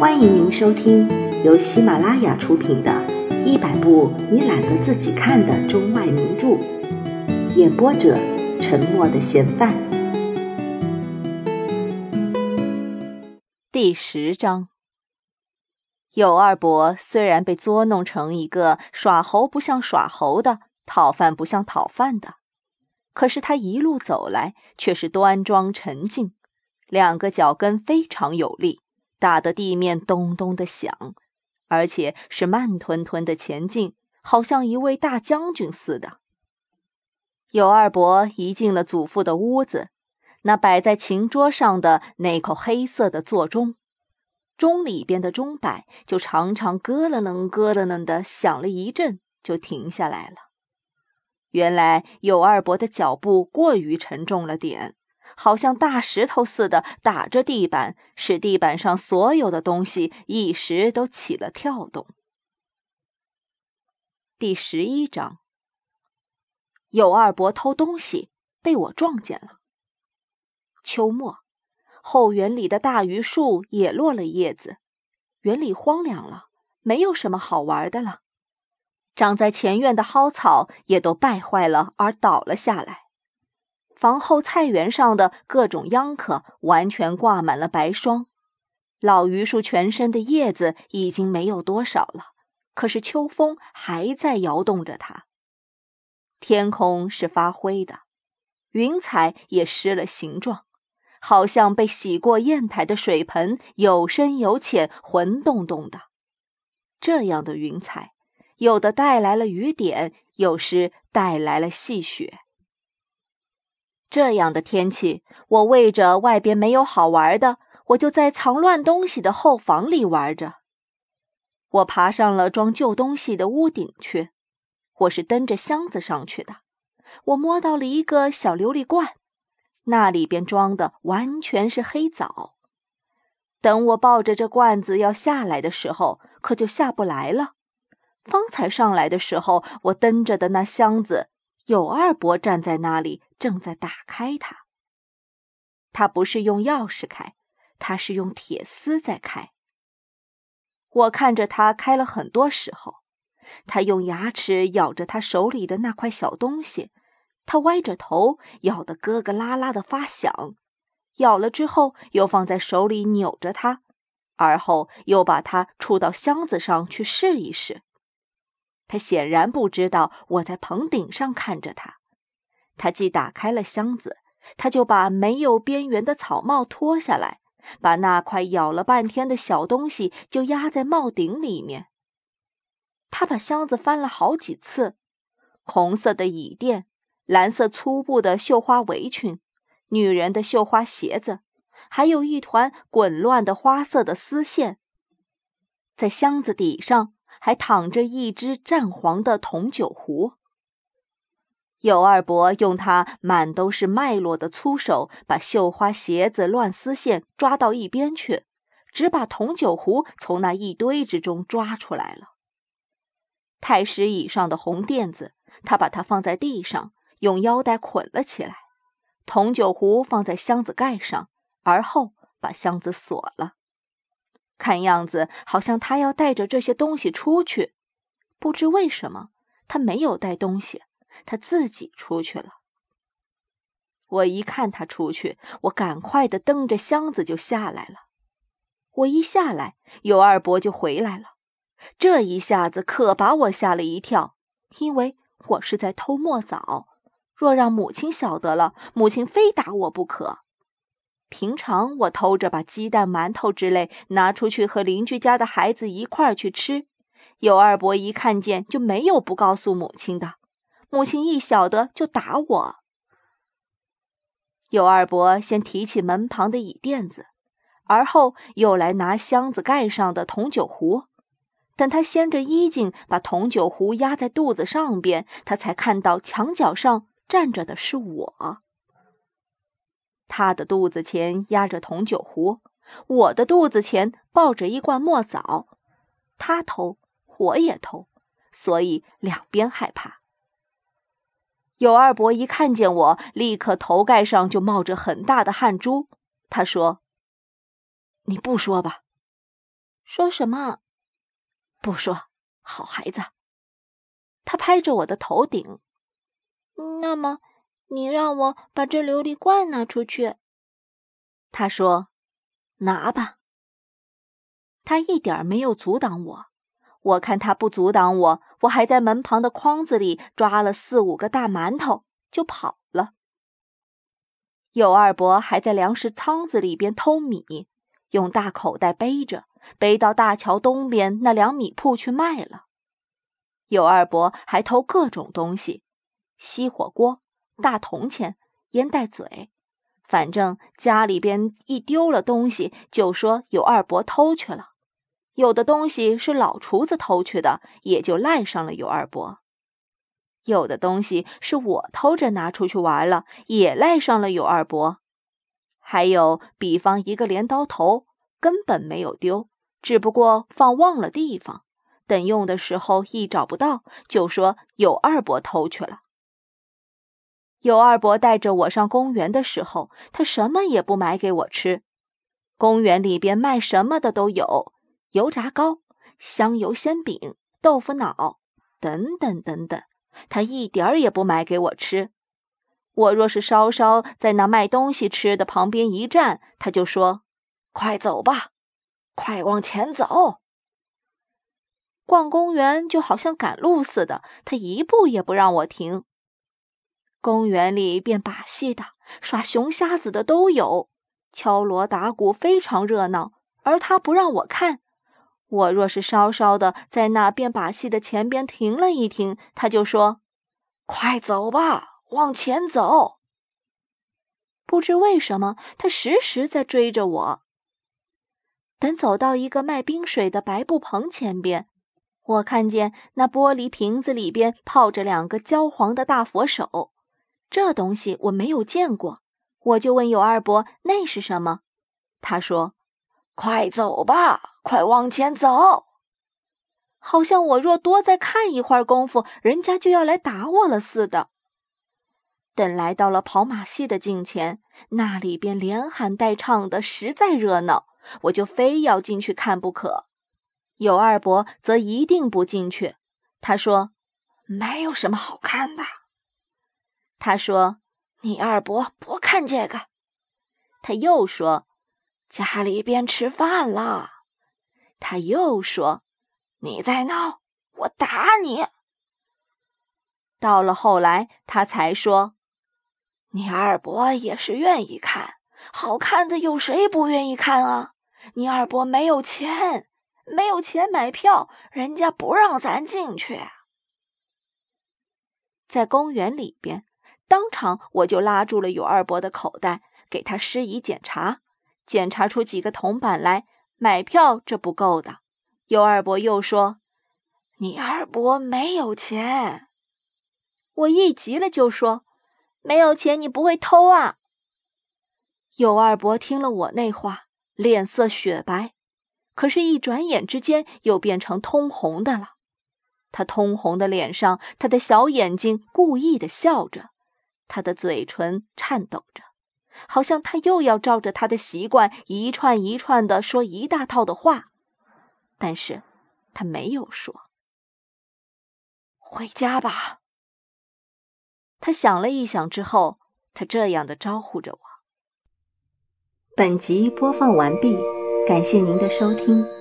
欢迎您收听由喜马拉雅出品的《一百部你懒得自己看的中外名著》，演播者：沉默的嫌犯。第十章，有二伯虽然被捉弄成一个耍猴不像耍猴的，讨饭不像讨饭的，可是他一路走来却是端庄沉静，两个脚跟非常有力。打得地面咚咚的响，而且是慢吞吞的前进，好像一位大将军似的。有二伯一进了祖父的屋子，那摆在琴桌上的那口黑色的座钟，钟里边的钟摆就常常咯了楞咯了楞的响了一阵，就停下来了。原来有二伯的脚步过于沉重了点。好像大石头似的打着地板，使地板上所有的东西一时都起了跳动。第十一章，有二伯偷东西被我撞见了。秋末，后园里的大榆树也落了叶子，园里荒凉了，没有什么好玩的了。长在前院的蒿草也都败坏了而倒了下来。房后菜园上的各种秧棵完全挂满了白霜，老榆树全身的叶子已经没有多少了，可是秋风还在摇动着它。天空是发灰的，云彩也失了形状，好像被洗过砚台的水盆，有深有浅，浑洞洞的。这样的云彩，有的带来了雨点，有时带来了细雪。这样的天气，我为着外边没有好玩的，我就在藏乱东西的后房里玩着。我爬上了装旧东西的屋顶去，我是蹬着箱子上去的。我摸到了一个小琉璃罐，那里边装的完全是黑枣。等我抱着这罐子要下来的时候，可就下不来了。方才上来的时候，我蹬着的那箱子。有二伯站在那里，正在打开它。他不是用钥匙开，他是用铁丝在开。我看着他开了很多时候，他用牙齿咬着他手里的那块小东西，他歪着头咬得咯咯啦啦的发响，咬了之后又放在手里扭着它，而后又把它触到箱子上去试一试。他显然不知道我在棚顶上看着他。他既打开了箱子，他就把没有边缘的草帽脱下来，把那块咬了半天的小东西就压在帽顶里面。他把箱子翻了好几次，红色的椅垫，蓝色粗布的绣花围裙，女人的绣花鞋子，还有一团滚乱的花色的丝线，在箱子底上。还躺着一只湛黄的铜酒壶。有二伯用他满都是脉络的粗手，把绣花鞋子、乱丝线抓到一边去，只把铜酒壶从那一堆之中抓出来了。太师椅上的红垫子，他把它放在地上，用腰带捆了起来。铜酒壶放在箱子盖上，而后把箱子锁了。看样子，好像他要带着这些东西出去。不知为什么，他没有带东西，他自己出去了。我一看他出去，我赶快的蹬着箱子就下来了。我一下来，有二伯就回来了。这一下子可把我吓了一跳，因为我是在偷墨枣。若让母亲晓得了，母亲非打我不可。平常我偷着把鸡蛋、馒头之类拿出去和邻居家的孩子一块儿去吃，有二伯一看见就没有不告诉母亲的，母亲一晓得就打我。有二伯先提起门旁的椅垫子，而后又来拿箱子盖上的铜酒壶，等他掀着衣襟把铜酒壶压在肚子上边，他才看到墙角上站着的是我。他的肚子前压着铜酒壶，我的肚子前抱着一罐墨枣。他偷，我也偷，所以两边害怕。有二伯一看见我，立刻头盖上就冒着很大的汗珠。他说：“你不说吧？”说什么？不说，好孩子。他拍着我的头顶。那么，你让我把这琉璃罐拿出去。他说：“拿吧。”他一点没有阻挡我。我看他不阻挡我，我还在门旁的筐子里抓了四五个大馒头，就跑了。有二伯还在粮食仓子里边偷米，用大口袋背着，背到大桥东边那粮米铺去卖了。有二伯还偷各种东西：锡火锅、大铜钱、烟袋嘴，反正家里边一丢了东西，就说有二伯偷去了。有的东西是老厨子偷去的，也就赖上了尤二伯；有的东西是我偷着拿出去玩了，也赖上了尤二伯。还有，比方一个镰刀头，根本没有丢，只不过放忘了地方，等用的时候一找不到，就说有二伯偷去了。有二伯带着我上公园的时候，他什么也不买给我吃。公园里边卖什么的都有。油炸糕、香油鲜饼、豆腐脑，等等等等，他一点儿也不买给我吃。我若是稍稍在那卖东西吃的旁边一站，他就说：“快走吧，快往前走。”逛公园就好像赶路似的，他一步也不让我停。公园里变把戏的、耍熊瞎子的都有，敲锣打鼓非常热闹，而他不让我看。我若是稍稍的在那变把戏的前边停了一停，他就说：“快走吧，往前走。”不知为什么，他时时在追着我。等走到一个卖冰水的白布棚前边，我看见那玻璃瓶子里边泡着两个焦黄的大佛手，这东西我没有见过，我就问有二伯那是什么，他说：“快走吧。”快往前走！好像我若多再看一会儿功夫，人家就要来打我了似的。等来到了跑马戏的近前，那里边连喊带唱的，实在热闹，我就非要进去看不可。有二伯则一定不进去，他说：“没有什么好看的。”他说：“你二伯不看这个。”他又说：“家里边吃饭了。”他又说：“你再闹，我打你。”到了后来，他才说：“你二伯也是愿意看，好看的有谁不愿意看啊？你二伯没有钱，没有钱买票，人家不让咱进去。”在公园里边，当场我就拉住了有二伯的口袋，给他施以检查，检查出几个铜板来。买票这不够的，尤二伯又说：“你二伯没有钱。”我一急了就说：“没有钱你不会偷啊？”尤二伯听了我那话，脸色雪白，可是，一转眼之间又变成通红的了。他通红的脸上，他的小眼睛故意的笑着，他的嘴唇颤抖着。好像他又要照着他的习惯一串一串的说一大套的话，但是他没有说。回家吧。他想了一想之后，他这样的招呼着我。本集播放完毕，感谢您的收听。